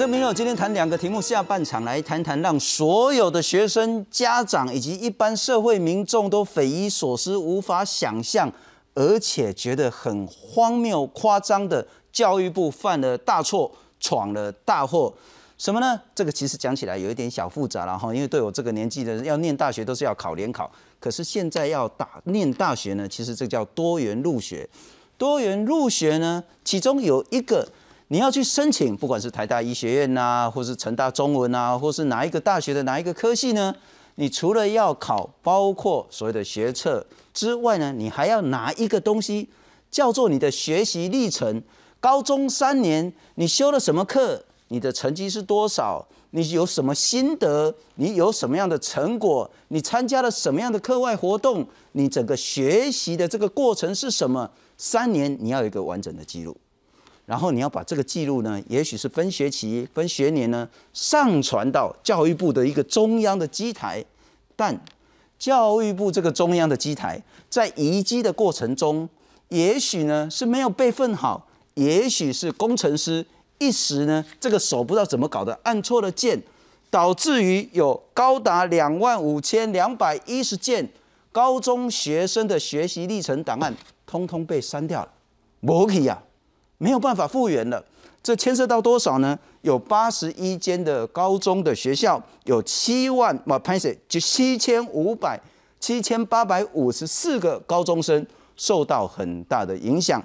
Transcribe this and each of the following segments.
我是明友，今天谈两个题目，下半场来谈谈让所有的学生、家长以及一般社会民众都匪夷所思、无法想象，而且觉得很荒谬、夸张的教育部犯了大错、闯了大祸。什么呢？这个其实讲起来有一点小复杂了哈，因为对我这个年纪的人，要念大学都是要考联考，可是现在要打念大学呢，其实这叫多元入学。多元入学呢，其中有一个。你要去申请，不管是台大医学院呐，或是成大中文啊，或是哪一个大学的哪一个科系呢？你除了要考包括所谓的学测之外呢，你还要拿一个东西，叫做你的学习历程。高中三年你修了什么课？你的成绩是多少？你有什么心得？你有什么样的成果？你参加了什么样的课外活动？你整个学习的这个过程是什么？三年你要有一个完整的记录。然后你要把这个记录呢，也许是分学期、分学年呢，上传到教育部的一个中央的机台。但教育部这个中央的机台在移机的过程中，也许呢是没有备份好，也许是工程师一时呢这个手不知道怎么搞的，按错了键，导致于有高达两万五千两百一十件高中学生的学习历程档案，通通被删掉了。不可以呀！没有办法复原了，这牵涉到多少呢？有八十一间的高中的学校，有七万，不，潘 Sir 就七千五百七千八百五十四个高中生受到很大的影响。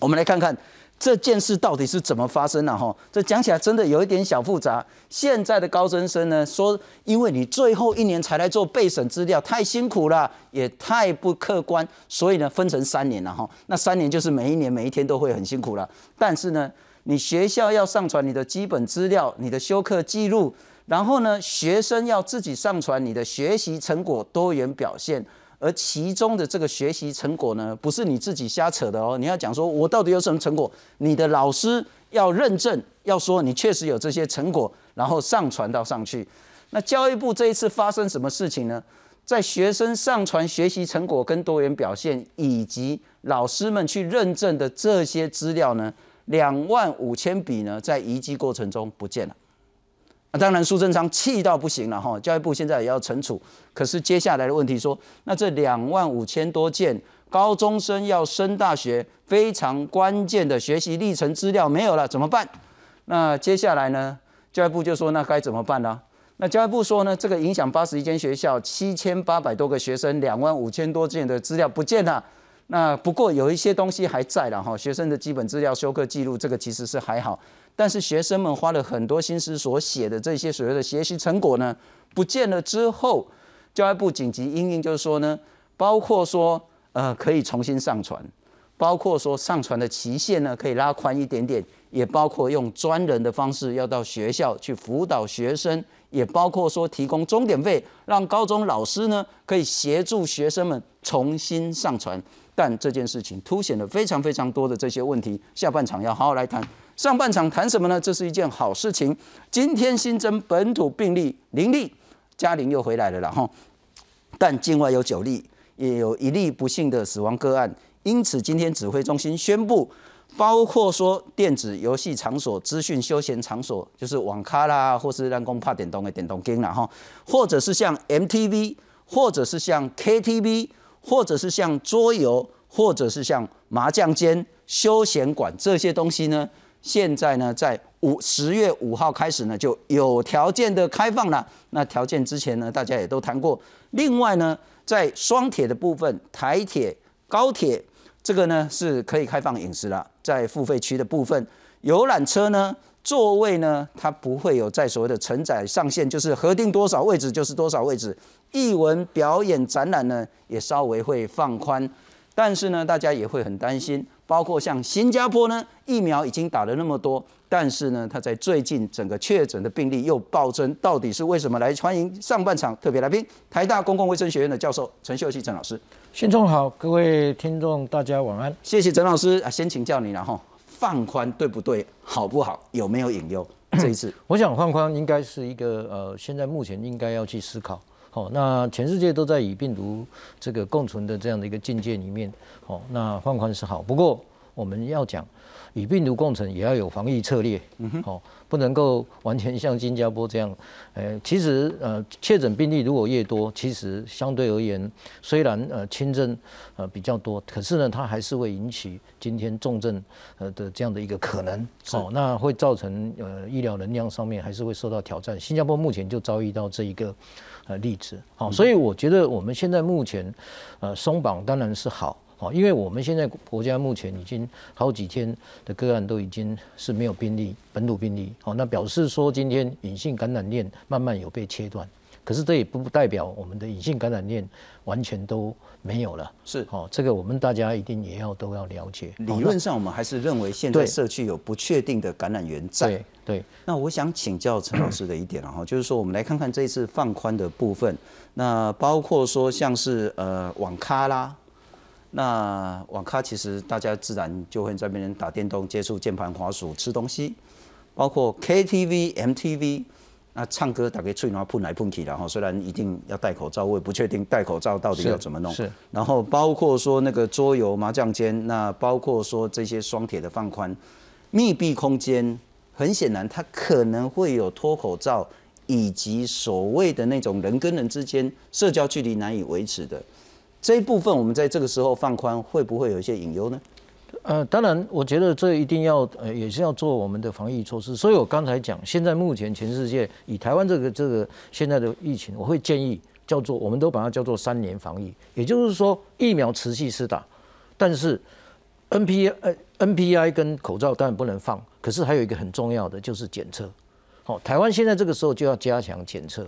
我们来看看。这件事到底是怎么发生的？哈，这讲起来真的有一点小复杂。现在的高中生呢，说因为你最后一年才来做备审资料，太辛苦了，也太不客观，所以呢，分成三年了哈。那三年就是每一年每一天都会很辛苦了。但是呢，你学校要上传你的基本资料、你的修课记录，然后呢，学生要自己上传你的学习成果、多元表现。而其中的这个学习成果呢，不是你自己瞎扯的哦。你要讲说我到底有什么成果，你的老师要认证，要说你确实有这些成果，然后上传到上去。那教育部这一次发生什么事情呢？在学生上传学习成果跟多元表现，以及老师们去认证的这些资料呢，两万五千笔呢，在移机过程中不见了。那当然，苏贞昌气到不行了哈，教育部现在也要惩处。可是接下来的问题说，那这两万五千多件高中生要升大学非常关键的学习历程资料没有了，怎么办？那接下来呢？教育部就说，那该怎么办呢？那教育部说呢，这个影响八十一间学校七千八百多个学生，两万五千多件的资料不见了。那不过有一些东西还在了哈，学生的基本资料、修课记录，这个其实是还好。但是学生们花了很多心思所写的这些所谓的学习成果呢，不见了之后，教育部紧急应应就是说呢，包括说呃可以重新上传，包括说上传的期限呢可以拉宽一点点，也包括用专人的方式要到学校去辅导学生，也包括说提供钟点费，让高中老师呢可以协助学生们重新上传。但这件事情凸显了非常非常多的这些问题，下半场要好好来谈。上半场谈什么呢？这是一件好事情。今天新增本土病例零例，嘉玲又回来了啦哈。但境外有九例，也有一例不幸的死亡个案。因此，今天指挥中心宣布，包括说电子游戏场所、资讯休闲场所，就是网咖啦，或是让公怕点动的点动经啦哈，或者是像 MTV，或者是像 KTV，或者是像桌游，或者是像麻将间、休闲馆这些东西呢。现在呢，在五十月五号开始呢，就有条件的开放了。那条件之前呢，大家也都谈过。另外呢，在双铁的部分，台铁、高铁这个呢是可以开放饮食了。在付费区的部分，游览车呢座位呢，它不会有在所谓的承载上限，就是核定多少位置就是多少位置。艺文表演展览呢，也稍微会放宽，但是呢，大家也会很担心。包括像新加坡呢，疫苗已经打了那么多，但是呢，它在最近整个确诊的病例又暴增，到底是为什么？来欢迎上半场特别来宾，台大公共卫生学院的教授陈秀熙陈老师。先中好，各位听众大家晚安。谢谢陈老师啊，先请教你了哈，放宽对不对？好不好？有没有隐忧？这一次，我想放宽应该是一个呃，现在目前应该要去思考。好，那全世界都在与病毒这个共存的这样的一个境界里面，哦，那放宽是好。不过我们要讲与病毒共存，也要有防疫策略，哦，不能够完全像新加坡这样。呃，其实呃，确诊病例如果越多，其实相对而言，虽然呃轻症呃比较多，可是呢，它还是会引起今天重症呃的这样的一个可能。哦，那会造成呃医疗能量上面还是会受到挑战。新加坡目前就遭遇到这一个呃例子。好，所以我觉得我们现在目前呃松绑当然是好。哦，因为我们现在国家目前已经好几天的个案都已经是没有病例，本土病例。好，那表示说今天隐性感染链慢慢有被切断，可是这也不代表我们的隐性感染链完全都没有了。是，哦，这个我们大家一定也要都要了解。理论上，我们还是认为现在社区有不确定的感染源在。对对。那我想请教陈老师的一点哈，就是说我们来看看这一次放宽的部分，那包括说像是呃网咖啦。那网咖其实大家自然就会在那边打电动、接触键盘、滑鼠、吃东西，包括 KTV、MTV，那唱歌大概吹牛喷来喷去然后虽然一定要戴口罩，我也不确定戴口罩到底要怎么弄。是。然后包括说那个桌游、麻将间，那包括说这些双铁的放宽，密闭空间，很显然它可能会有脱口罩，以及所谓的那种人跟人之间社交距离难以维持的。这一部分我们在这个时候放宽，会不会有一些隐忧呢？呃，当然，我觉得这一定要呃，也是要做我们的防疫措施。所以我刚才讲，现在目前全世界以台湾这个这个现在的疫情，我会建议叫做，我们都把它叫做三年防疫，也就是说疫苗持续施打，但是 N P 呃 N P I 跟口罩当然不能放，可是还有一个很重要的就是检测。好，台湾现在这个时候就要加强检测，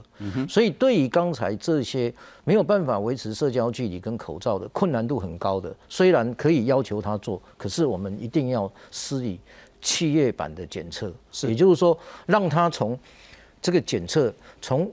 所以对于刚才这些没有办法维持社交距离跟口罩的困难度很高的，虽然可以要求他做，可是我们一定要施以企业版的检测，也就是说，让他从这个检测从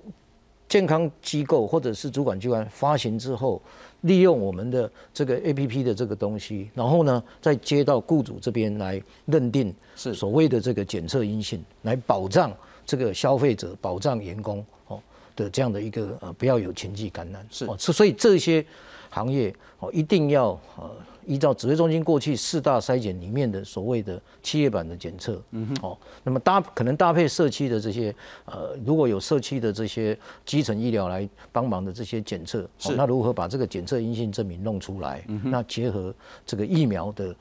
健康机构或者是主管机关发行之后，利用我们的这个 A P P 的这个东西，然后呢，再接到雇主这边来认定是。所谓的这个检测阴性，来保障。这个消费者保障员工哦的这样的一个呃不要有情绪感染是哦，所以这些行业哦一定要呃。依照指挥中心过去四大筛检里面的所谓的企业版的检测，嗯哼，哦，那么搭可能搭配社区的这些呃，如果有社区的这些基层医疗来帮忙的这些检测，是那如何把这个检测阴性证明弄出来？嗯那结合这个疫苗的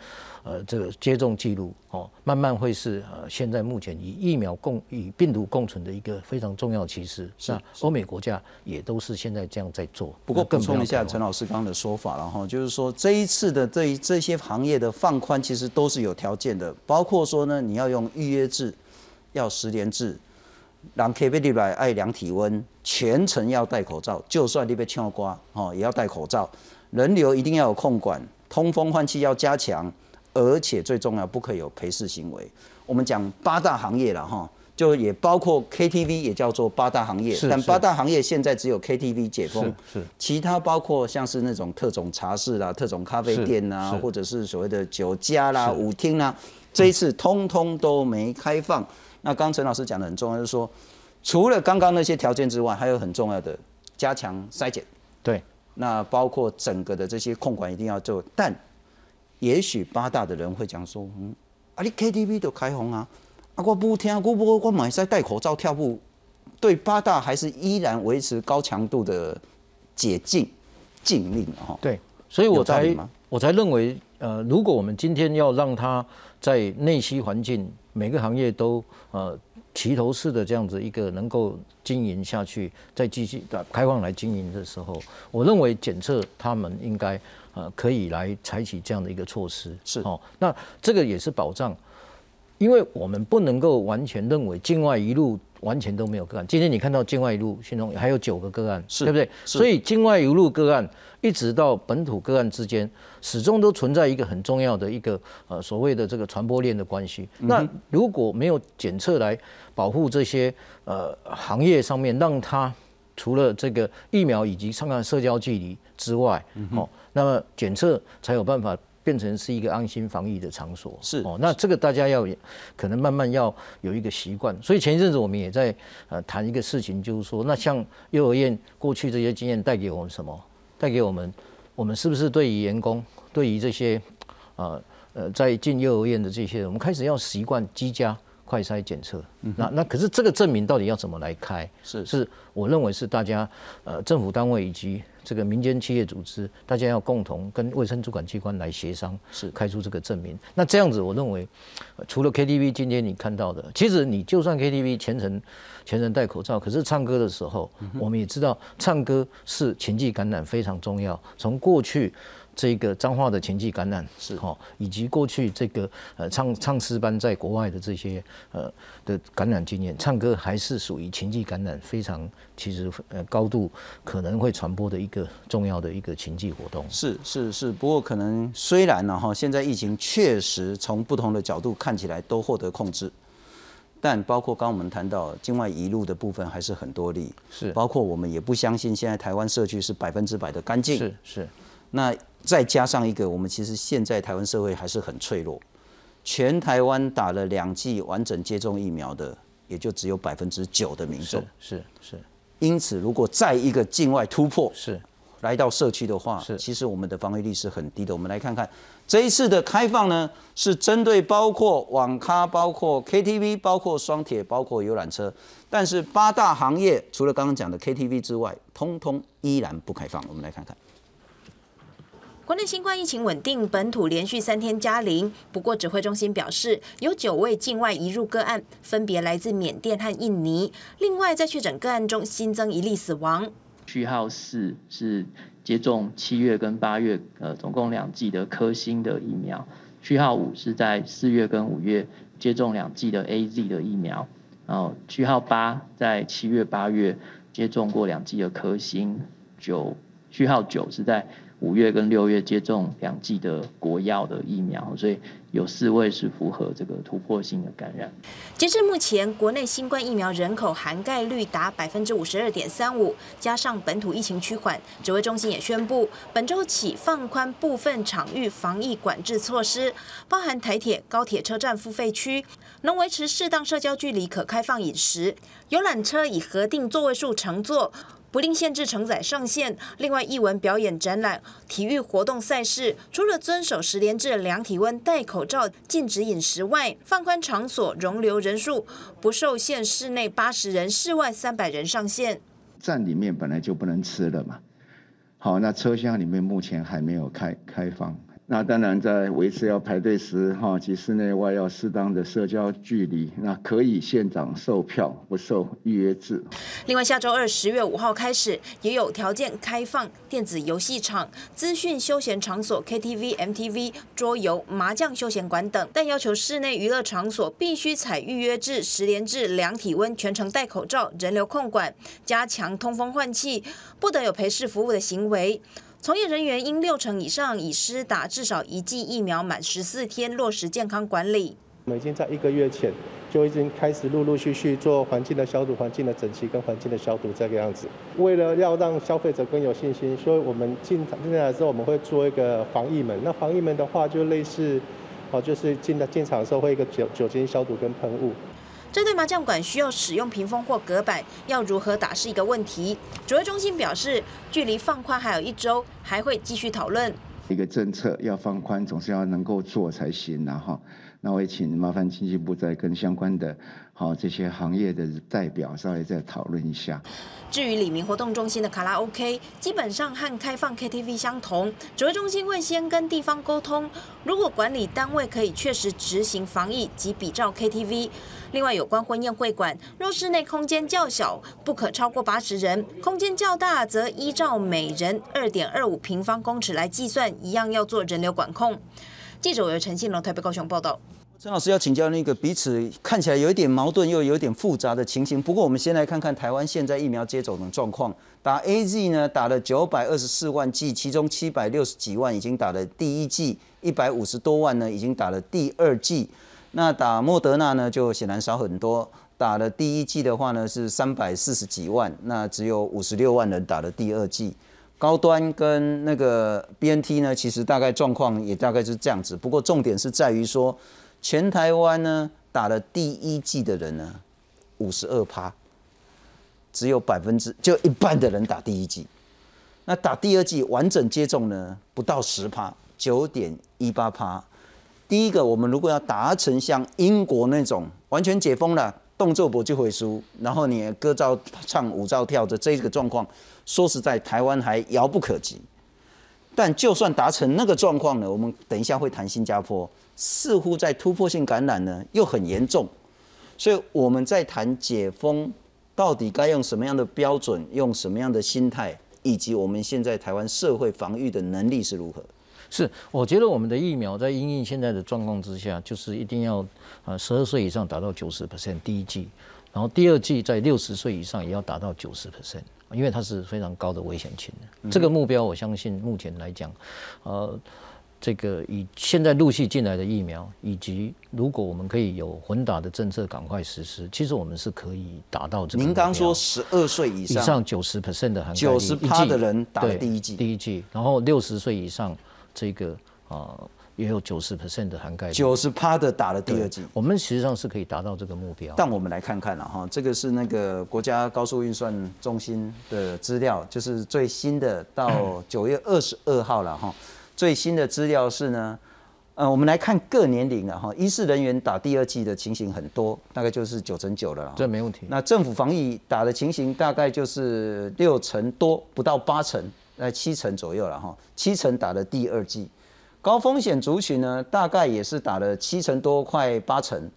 呃这个接种记录，哦，慢慢会是呃现在目前以疫苗共与病毒共存的一个非常重要趋势。那欧美国家也都是现在这样在做。不过补充一下陈老师刚刚的说法，然后就是说这一次的。对于这些行业的放宽，其实都是有条件的，包括说呢，你要用预约制，要十连制，让 K B D 来量体温，全程要戴口罩，就算你被呛瓜哦，也要戴口罩，人流一定要有控管，通风换气要加强，而且最重要，不可以有陪侍行为。我们讲八大行业了哈。就也包括 KTV，也叫做八大行业，但八大行业现在只有 KTV 解封，是其他包括像是那种特种茶室啦、特种咖啡店呐，或者是所谓的酒家啦、舞厅啦，这一次通通都没开放。那刚陈老师讲的很重要，就是说，除了刚刚那些条件之外，还有很重要的加强筛检。对，那包括整个的这些控管一定要做，但也许八大的人会讲说，嗯，啊，你 KTV 都开放啊。啊，我不听，我不我买在戴口罩跳舞，对八大还是依然维持高强度的解禁禁令哈。对，所以我才我才认为，呃，如果我们今天要让它在内需环境每个行业都呃齐头式的这样子一个能够经营下去，再继续的开放来经营的时候，我认为检测他们应该呃可以来采取这样的一个措施。是哦，那这个也是保障。因为我们不能够完全认为境外一路完全都没有个案。今天你看到境外一路心中还有九个个案，对不对？所以境外一路个案一直到本土个案之间，始终都存在一个很重要的一个呃所谓的这个传播链的关系。那如果没有检测来保护这些呃行业上面，让它除了这个疫苗以及上岸社交距离之外，哦，那么检测才有办法。变成是一个安心防疫的场所，是哦，那这个大家要可能慢慢要有一个习惯。所以前一阵子我们也在呃谈一个事情，就是说，那像幼儿园过去这些经验带给我们什么？带给我们，我们是不是对于员工，对于这些呃呃，在进幼儿园的这些人，我们开始要习惯居家快筛检测。那那可是这个证明到底要怎么来开？是是，我认为是大家呃政府单位以及这个民间企业组织，大家要共同跟卫生主管机关来协商，是开出这个证明。那这样子，我认为呃除了 KTV 今天你看到的，其实你就算 KTV 全程全程戴口罩，可是唱歌的时候，我们也知道唱歌是情绪感染非常重要。从过去。这个脏话的情绪感染是哈，以及过去这个呃唱唱诗班在国外的这些呃的感染经验，唱歌还是属于情绪感染非常其实呃高度可能会传播的一个重要的一个情绪活动。是是是，不过可能虽然呢哈，现在疫情确实从不同的角度看起来都获得控制，但包括刚我们谈到境外移入的部分还是很多例，是包括我们也不相信现在台湾社区是百分之百的干净，是是。那再加上一个，我们其实现在台湾社会还是很脆弱，全台湾打了两剂完整接种疫苗的，也就只有百分之九的民众。是是。因此，如果再一个境外突破，是来到社区的话，是其实我们的防御力是很低的。我们来看看这一次的开放呢，是针对包括网咖、包括 KTV、包括双铁、包括游览车，但是八大行业除了刚刚讲的 KTV 之外，通通依然不开放。我们来看看。国内新冠疫情稳定，本土连续三天加零。不过，指挥中心表示，有九位境外移入个案，分别来自缅甸和印尼。另外，在确诊个案中新增一例死亡。序号四是接种七月跟八月，呃，总共两剂的科兴的疫苗。序号五是在四月跟五月接种两剂的 A Z 的疫苗。然后序号八在七月八月接种过两剂的科兴。九序号九是在。五月跟六月接种两剂的国药的疫苗，所以有四位是符合这个突破性的感染。截至目前，国内新冠疫苗人口涵盖率达百分之五十二点三五，加上本土疫情趋缓，指挥中心也宣布，本周起放宽部分场域防疫管制措施，包含台铁、高铁车站付费区能维持适当社交距离，可开放饮食；游览车以核定座位数乘坐。不另限制承载上限。另外，艺文表演、展览、体育活动赛事，除了遵守十连制、量体温、戴口罩、禁止饮食外，放宽场所容留人数，不受限室内八十人，室外三百人上限。站里面本来就不能吃了嘛。好，那车厢里面目前还没有开开放。那当然，在维持要排队时，哈及室内外要适当的社交距离。那可以现场售票，不受预约制。另外，下周二十月五号开始，也有条件开放电子游戏场、资讯休闲场所、KTV、MTV、桌游、麻将休闲馆等，但要求室内娱乐场所必须采预约制、十连制、量体温、全程戴口罩、人流控管、加强通风换气，不得有陪侍服务的行为。从业人员应六成以上已施打至少一剂疫苗，满十四天落实健康管理。我们已经在一个月前就已经开始陆陆续续做环境的消毒、环境的整齐跟环境的消毒这个样子。为了要让消费者更有信心，所以我们进进来之后我们会做一个防疫门。那防疫门的话，就类似哦，就是进的进场的时候会一个酒酒精消毒跟喷雾。这对麻将馆需要使用屏风或隔板，要如何打是一个问题。主会中心表示，距离放宽还有一周，还会继续讨论。一个政策要放宽，总是要能够做才行，然后。那我也请麻烦经济部再跟相关的好这些行业的代表稍微再讨论一下。至于李明活动中心的卡拉 OK，基本上和开放 KTV 相同，指挥中心会先跟地方沟通，如果管理单位可以确实执行防疫及比照 KTV。另外，有关婚宴会馆，若室内空间较小，不可超过八十人；空间较大，则依照每人二点二五平方公尺来计算，一样要做人流管控。记者由陈信龙台北高雄报道。陈老师要请教那个彼此看起来有一点矛盾又有点复杂的情形。不过我们先来看看台湾现在疫苗接种的状况。打 A Z 呢，打了九百二十四万剂，其中七百六十几万已经打了第一剂，一百五十多万呢已经打了第二剂。那打莫德纳呢，就显然少很多。打了第一剂的话呢，是三百四十几万，那只有五十六万人打了第二剂。高端跟那个 B N T 呢，其实大概状况也大概是这样子。不过重点是在于说。全台湾呢打了第一季的人呢，五十二趴，只有百分之就一半的人打第一季，那打第二季完整接种呢不到十趴，九点一八趴，第一个，我们如果要达成像英国那种完全解封了，动作不就会输，然后你歌照唱舞照跳的这个状况，说实在，台湾还遥不可及。但就算达成那个状况呢，我们等一下会谈新加坡，似乎在突破性感染呢又很严重，所以我们在谈解封，到底该用什么样的标准，用什么样的心态，以及我们现在台湾社会防御的能力是如何？是，我觉得我们的疫苗在因应现在的状况之下，就是一定要呃十二岁以上达到九十 percent 第一剂，然后第二剂在六十岁以上也要达到九十 percent，因为它是非常高的危险群。这个目标，我相信目前来讲，呃，这个以现在陆续进来的疫苗，以及如果我们可以有混打的政策赶快实施，其实我们是可以达到这个。您刚说十二岁以上，以上九十 percent 的涵盖九十趴的人打了第一剂，第一剂，然后六十岁以上。这个啊，也有九十 percent 的涵盖，九十趴的打了第二剂，我们实际上是可以达到这个目标。但我们来看看了哈，这个是那个国家高速运算中心的资料，就是最新的到九月二十二号了哈。最新的资料是呢，呃，我们来看各年龄啊哈，医事人员打第二剂的情形很多，大概就是九成九了。这没问题。那政府防疫打的情形大概就是六成多，不到八成。在七成左右了哈，七成打了第二剂，高风险族群呢，大概也是打了七成多，快八成。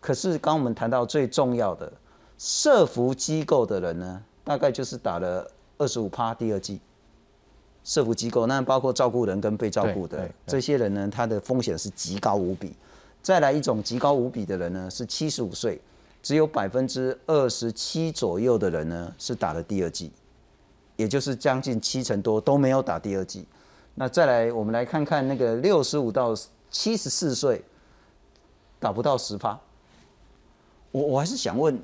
可是刚我们谈到最重要的，社服机构的人呢，大概就是打了二十五趴第二剂。社服机构那包括照顾人跟被照顾的这些人呢，他的风险是极高无比。再来一种极高无比的人呢，是七十五岁，只有百分之二十七左右的人呢是打了第二剂。也就是将近七成多都没有打第二剂，那再来我们来看看那个六十五到七十四岁打不到十发，我我还是想问，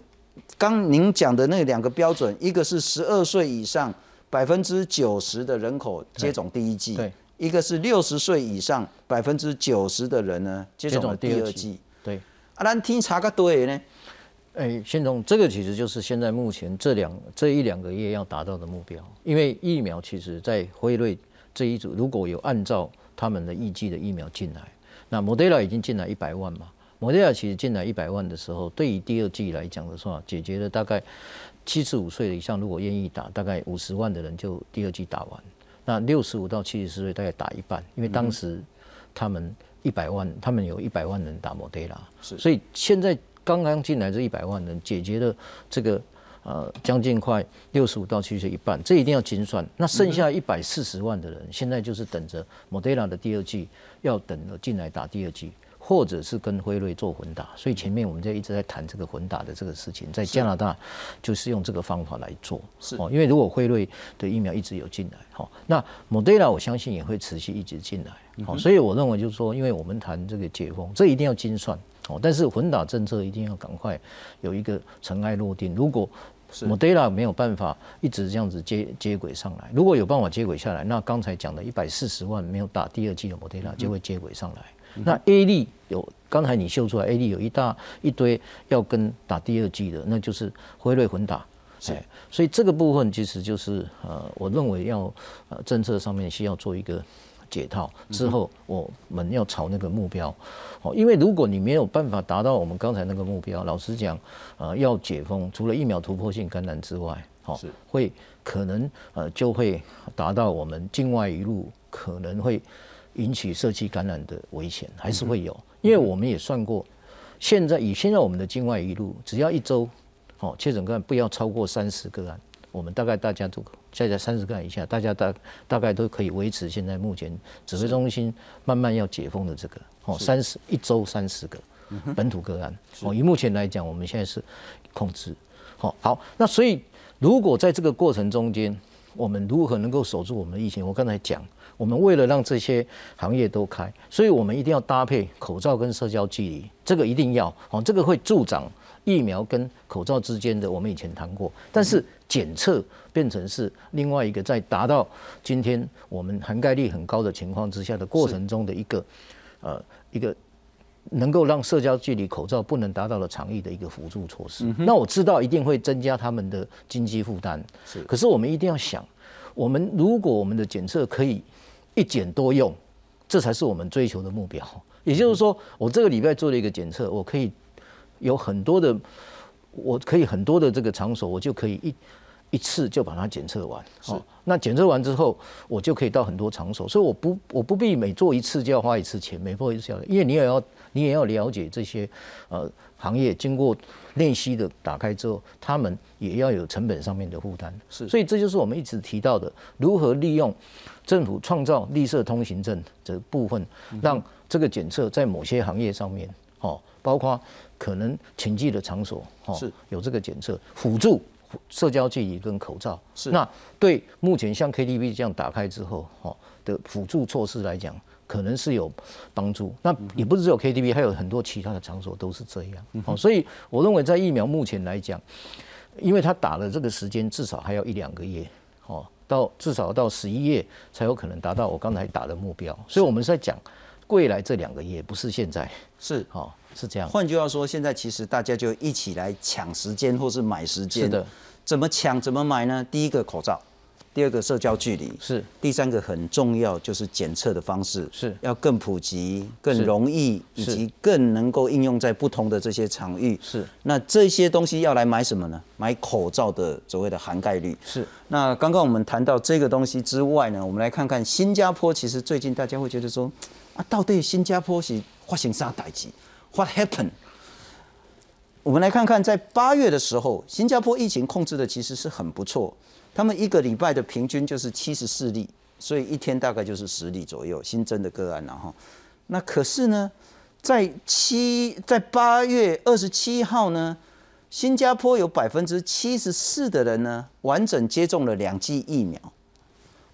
刚您讲的那两个标准，一个是十二岁以上百分之九十的人口接种第一剂，对，一个是六十岁以上百分之九十的人呢接种了第二剂，对，啊，咱听查个多呢？哎，先总，这个其实就是现在目前这两这一两个月要达到的目标。因为疫苗其实，在辉瑞这一组，如果有按照他们的预计的疫苗进来，那莫德拉已经进来一百万嘛。莫德拉其实进来一百万的时候，对于第二季来讲的话，解决了大概七十五岁以上如果愿意打，大概五十万的人就第二季打完。那六十五到七十四岁大概打一半，因为当时他们一百万，他们有一百万人打莫德拉，是，所以现在。刚刚进来这一百万人，解决了这个呃将近快六十五到七十一半，这一定要精算。那剩下一百四十万的人，现在就是等着 Moderna 的第二季，要等着进来打第二季，或者是跟辉瑞做混打。所以前面我们就一直在谈这个混打的这个事情，在加拿大就是用这个方法来做。是哦，因为如果辉瑞的疫苗一直有进来，好，那 Moderna 我相信也会持续一直进来。好，所以我认为就是说，因为我们谈这个解封，这一定要精算。哦，但是混打政策一定要赶快有一个尘埃落定。如果 Modella 没有办法一直这样子接接轨上来，如果有办法接轨下来，那刚才讲的一百四十万没有打第二季的 Modella 就会接轨上来。那 A 利有刚才你秀出来，A 利有一大一堆要跟打第二季的，那就是辉瑞混打。是，所以这个部分其实就是呃，我认为要呃政策上面需要做一个。解套之后，我们要朝那个目标，哦，因为如果你没有办法达到我们刚才那个目标，老实讲，呃，要解封，除了疫苗突破性感染之外，哦，是会可能呃就会达到我们境外一路可能会引起社区感染的危险，还是会有，因为我们也算过，现在以现在我们的境外一路，只要一周，哦，确诊个案不要超过三十个案。我们大概大家都在在三十个案以下，大家大大概都可以维持现在目前指挥中心慢慢要解封的这个哦，三十一周三十个本土个案哦，以目前来讲，我们现在是控制好好。那所以如果在这个过程中间，我们如何能够守住我们的疫情？我刚才讲，我们为了让这些行业都开，所以我们一定要搭配口罩跟社交距离，这个一定要哦，这个会助长。疫苗跟口罩之间的，我们以前谈过，但是检测变成是另外一个在达到今天我们涵盖率很高的情况之下的过程中的一个呃一个能够让社交距离口罩不能达到的长意的一个辅助措施。那我知道一定会增加他们的经济负担，是。可是我们一定要想，我们如果我们的检测可以一检多用。这才是我们追求的目标。也就是说，我这个礼拜做了一个检测，我可以有很多的，我可以很多的这个场所，我就可以一一次就把它检测完。哦，那检测完之后，我就可以到很多场所，所以我不我不必每做一次就要花一次钱，每做一次要，因为你也要你也要了解这些呃行业经过练习的打开之后，他们也要有成本上面的负担。是，所以这就是我们一直提到的，如何利用政府创造绿色通行证的部分，让这个检测在某些行业上面，哦，包括可能请记的场所，哦，是有这个检测辅助社交距离跟口罩。是那对目前像 KTV 这样打开之后，哦的辅助措施来讲，可能是有帮助。那也不是只有 KTV，还有很多其他的场所都是这样。哦，所以我认为在疫苗目前来讲，因为他打了这个时间至少还要一两个月，哦，到至少到十一月才有可能达到我刚才打的目标。所以我们是在讲未来这两个月，不是现在。是。哦，是这样。换句话说，现在其实大家就一起来抢时间，或是买时间。是的。怎么抢？怎么买呢？第一个口罩，第二个社交距离，是。第三个很重要，就是检测的方式是要更普及、更容易，以及更能够应用在不同的这些场域。是。那这些东西要来买什么呢？买口罩的所谓的涵盖率。是。那刚刚我们谈到这个东西之外呢，我们来看看新加坡。其实最近大家会觉得说，啊，到底新加坡是发生啥代志？What happened？我们来看看，在八月的时候，新加坡疫情控制的其实是很不错。他们一个礼拜的平均就是七十四例，所以一天大概就是十例左右新增的个案，然后，那可是呢，在七在八月二十七号呢，新加坡有百分之七十四的人呢完整接种了两剂疫苗。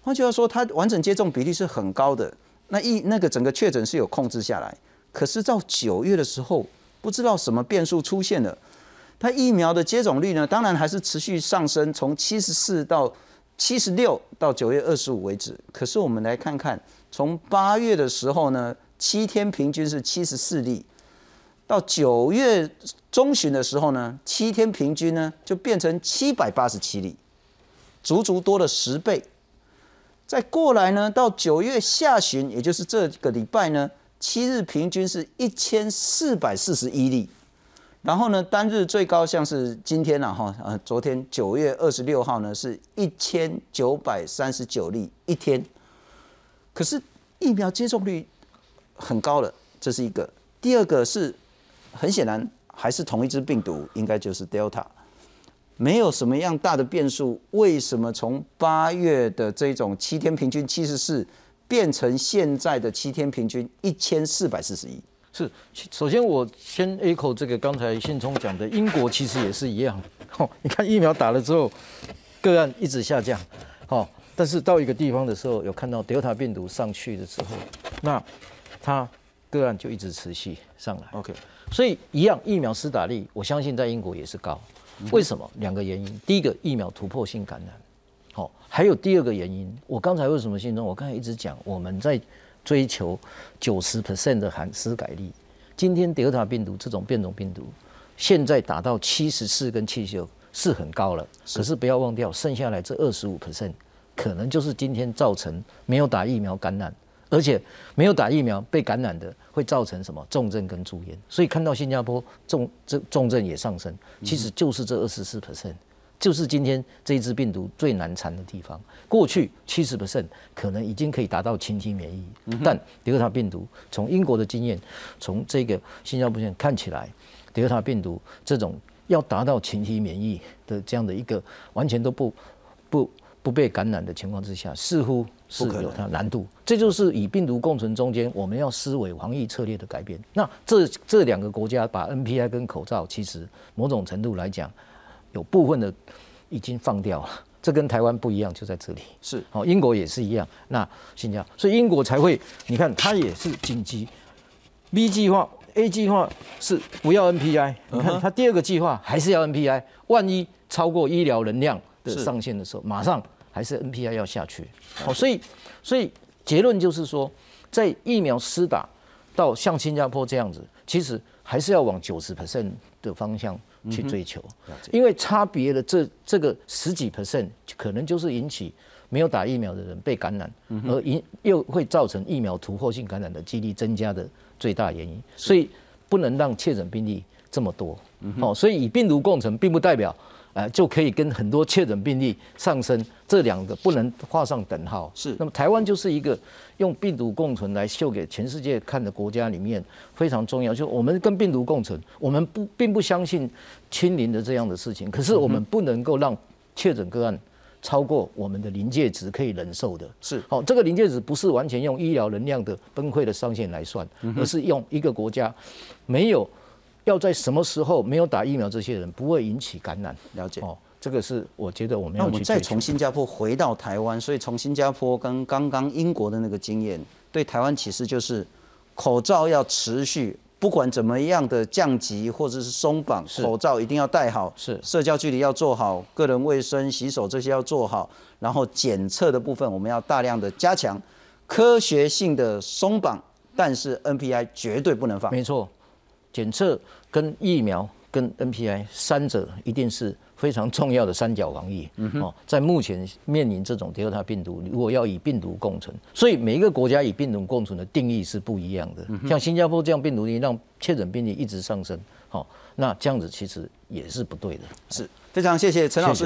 换句话说，他完整接种比例是很高的。那疫那个整个确诊是有控制下来，可是到九月的时候。不知道什么变数出现了，它疫苗的接种率呢？当然还是持续上升，从七十四到七十六，到九月二十五为止。可是我们来看看，从八月的时候呢，七天平均是七十四例，到九月中旬的时候呢，七天平均呢就变成七百八十七例，足足多了十倍。再过来呢，到九月下旬，也就是这个礼拜呢。七日平均是一千四百四十一例，然后呢，单日最高像是今天啊，哈，呃，昨天九月二十六号呢，是一千九百三十九例一天。可是疫苗接种率很高了，这是一个。第二个是很显然还是同一只病毒，应该就是 Delta，没有什么样大的变数。为什么从八月的这种七天平均七十四？变成现在的七天平均一千四百四十一。是，首先我先 echo 这个刚才信聪讲的，英国其实也是一样。哦，你看疫苗打了之后，个案一直下降，哦，但是到一个地方的时候，有看到 Delta 病毒上去的时候，那它个案就一直持续上来。OK，所以一样，疫苗施打力，我相信在英国也是高。为什么？两个原因。第一个，疫苗突破性感染。好，还有第二个原因，我刚才为什么信中？我刚才一直讲，我们在追求九十 percent 的含施改率。今天德尔塔病毒这种变种病毒，现在达到七十四跟七十六是很高了。可是不要忘掉，剩下来这二十五 percent，可能就是今天造成没有打疫苗感染，而且没有打疫苗被感染的，会造成什么重症跟住院。所以看到新加坡重这重症也上升，其实就是这二十四 percent。就是今天这一支病毒最难缠的地方。过去七十 percent 可能已经可以达到群体免疫，但德尔塔病毒从英国的经验，从这个新加坡线看起来，德尔塔病毒这种要达到群体免疫的这样的一个完全都不不不被感染的情况之下，似乎是有它难度。这就是以病毒共存中间，我们要思维防疫策略的改变。那这这两个国家把 NPI 跟口罩，其实某种程度来讲。有部分的已经放掉了，这跟台湾不一样，就在这里。是，好，英国也是一样。那新加坡，所以英国才会，你看它也是紧急。B 计划、A 计划是不要 NPI，你看它第二个计划还是要 NPI，万一超过医疗能量的上限的时候，马上还是 NPI 要下去。好，所以，所以结论就是说，在疫苗施打到像新加坡这样子，其实还是要往九十 percent 的方向。去追求，因为差别的这这个十几 percent 可能就是引起没有打疫苗的人被感染，而引又会造成疫苗突破性感染的几率增加的最大原因。所以不能让确诊病例这么多。哦，所以以病毒共存，并不代表。呃，就可以跟很多确诊病例上升，这两个不能画上等号。是，那么台湾就是一个用病毒共存来秀给全世界看的国家里面非常重要。就我们跟病毒共存，我们不并不相信清零的这样的事情，可是我们不能够让确诊个案超过我们的临界值可以忍受的。是，好，这个临界值不是完全用医疗能量的崩溃的上限来算，而是用一个国家没有。要在什么时候没有打疫苗，这些人不会引起感染。了解哦，这个是我觉得我们要。那我们再从新加坡回到台湾，所以从新加坡跟刚刚英国的那个经验，对台湾其实就是口罩要持续，不管怎么样的降级或者是松绑，口罩一定要戴好，是社交距离要做好，个人卫生、洗手这些要做好，然后检测的部分我们要大量的加强，科学性的松绑，但是 NPI 绝对不能放。没错。检测跟疫苗跟 NPI 三者一定是非常重要的三角防疫哦，在目前面临这种第二病毒，如果要以病毒共存，所以每一个国家以病毒共存的定义是不一样的。像新加坡这样病毒，让确诊病例一直上升，好，那这样子其实也是不对的。是非常谢谢陈老师。